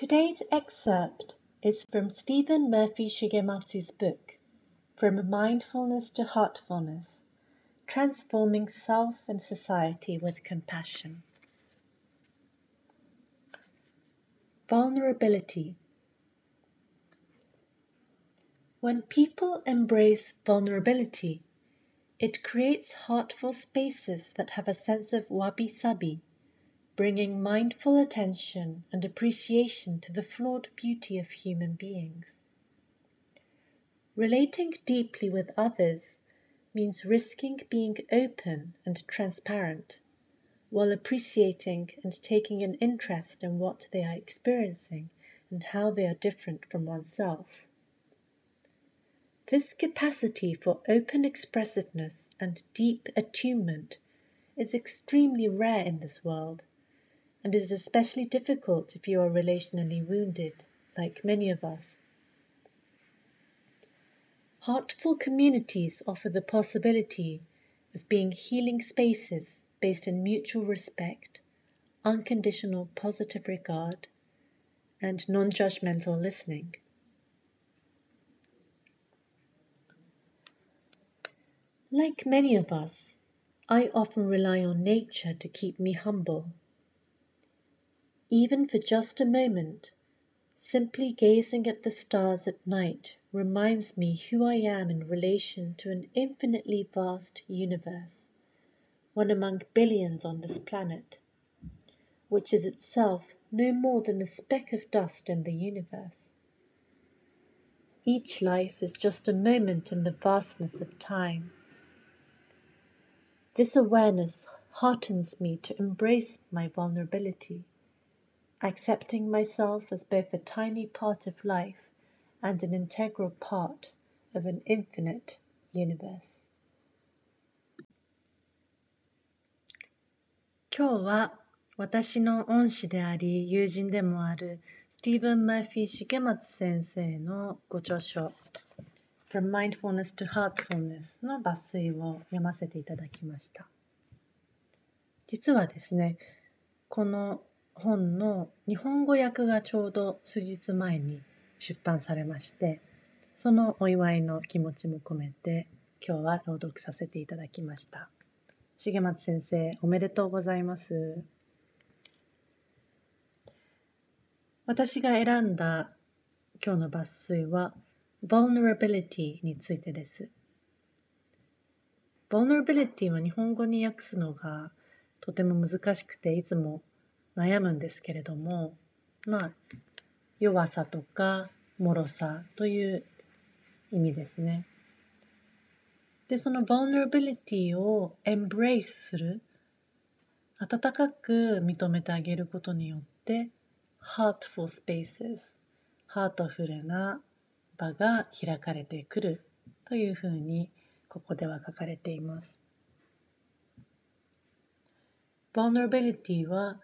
Today's excerpt is from Stephen Murphy Shigematsu's book, From Mindfulness to Heartfulness Transforming Self and Society with Compassion. Vulnerability. When people embrace vulnerability, it creates heartful spaces that have a sense of wabi sabi bringing mindful attention and appreciation to the flawed beauty of human beings. Relating deeply with others means risking being open and transparent while appreciating and taking an interest in what they are experiencing and how they are different from oneself. This capacity for open expressiveness and deep attunement is extremely rare in this world and is especially difficult if you are relationally wounded, like many of us. Heartful communities offer the possibility of being healing spaces based in mutual respect, unconditional positive regard, and non judgmental listening. Like many of us, I often rely on nature to keep me humble even for just a moment, simply gazing at the stars at night reminds me who I am in relation to an infinitely vast universe, one among billions on this planet, which is itself no more than a speck of dust in the universe. Each life is just a moment in the vastness of time. This awareness heartens me to embrace my vulnerability accepting myself as both a tiny part of life and an integral part of an infinite universe. 今日は私の恩師であり友人でもあるスティーブン・マーフィー重松先生のご著書 From Mindfulness to Heartfulness の抜粋を読ませていただきました。実はですね、この本の日本語訳がちょうど数日前に出版されましてそのお祝いの気持ちも込めて今日は朗読させていただきました。重松先生おめでとうございます。私が選んだ今日の抜粋は vulnerability についてです。vulnerability は日本語に訳すのがとても難しくていつも悩むんですけれどもまあ弱さとか脆さという意味ですね。でその vulnerability を embrace する温かく認めてあげることによって heartful spaces ハートフルな場が開かれてくるというふうにここでは書かれています。vulnerability は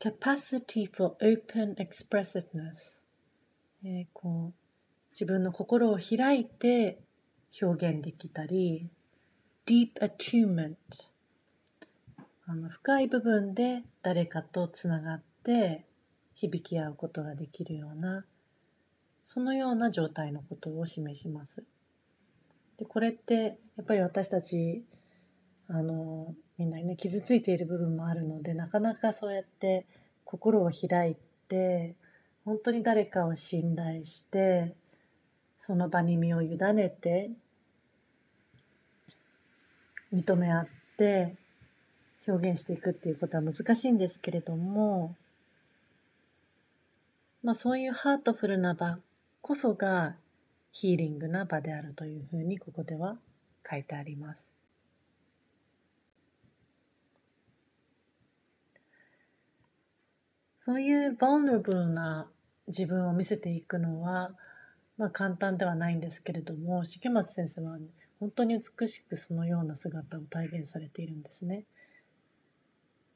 capacity for open expressiveness、えー、こう自分の心を開いて表現できたり deep attunement あの深い部分で誰かとつながって響き合うことができるようなそのような状態のことを示します。でこれってやっぱり私たちあのみんなね傷ついている部分もあるのでなかなかそうやって心を開いて本当に誰かを信頼してその場に身を委ねて認め合って表現していくっていうことは難しいんですけれども、まあ、そういうハートフルな場こそがヒーリングな場であるというふうにここでは書いてあります。そういう vulnerable な自分を見せていくのは、まあ、簡単ではないんですけれども重松先生は本当に美しくそのような姿を体現されているんですね。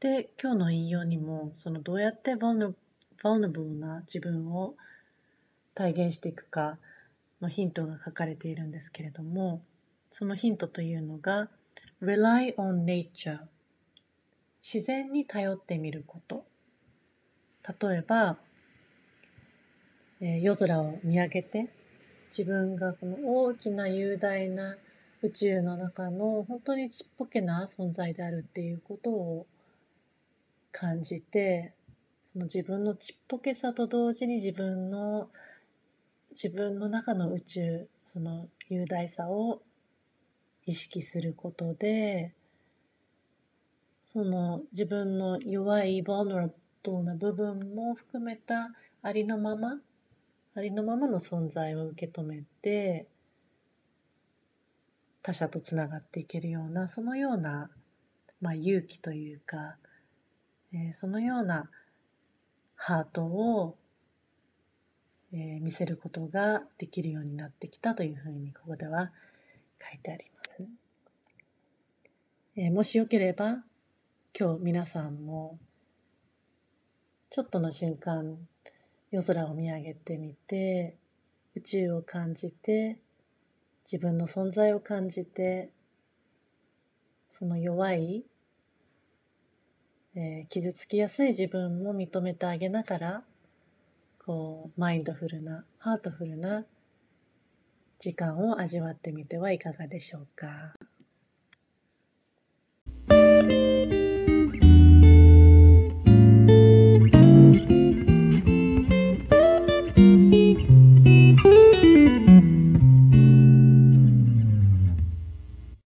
で今日の引用にもそのどうやって vulnerable な自分を体現していくかのヒントが書かれているんですけれどもそのヒントというのが rely on nature 自然に頼ってみること例えばえー、夜空を見上げて自分がこの大きな雄大な宇宙の中の本当にちっぽけな存在であるっていうことを感じてその自分のちっぽけさと同時に自分の自分の中の宇宙その雄大さを意識することでその自分の弱い vulnerable な部分も含めたありのままありのままの存在を受け止めて他者とつながっていけるようなそのような、まあ、勇気というか、えー、そのようなハートを、えー、見せることができるようになってきたというふうにここでは書いてあります。えー、もしよければ今日皆さんもちょっとの瞬間夜空を見上げてみて宇宙を感じて自分の存在を感じてその弱い、えー、傷つきやすい自分も認めてあげながらこうマインドフルなハートフルな時間を味わってみてはいかがでしょうか。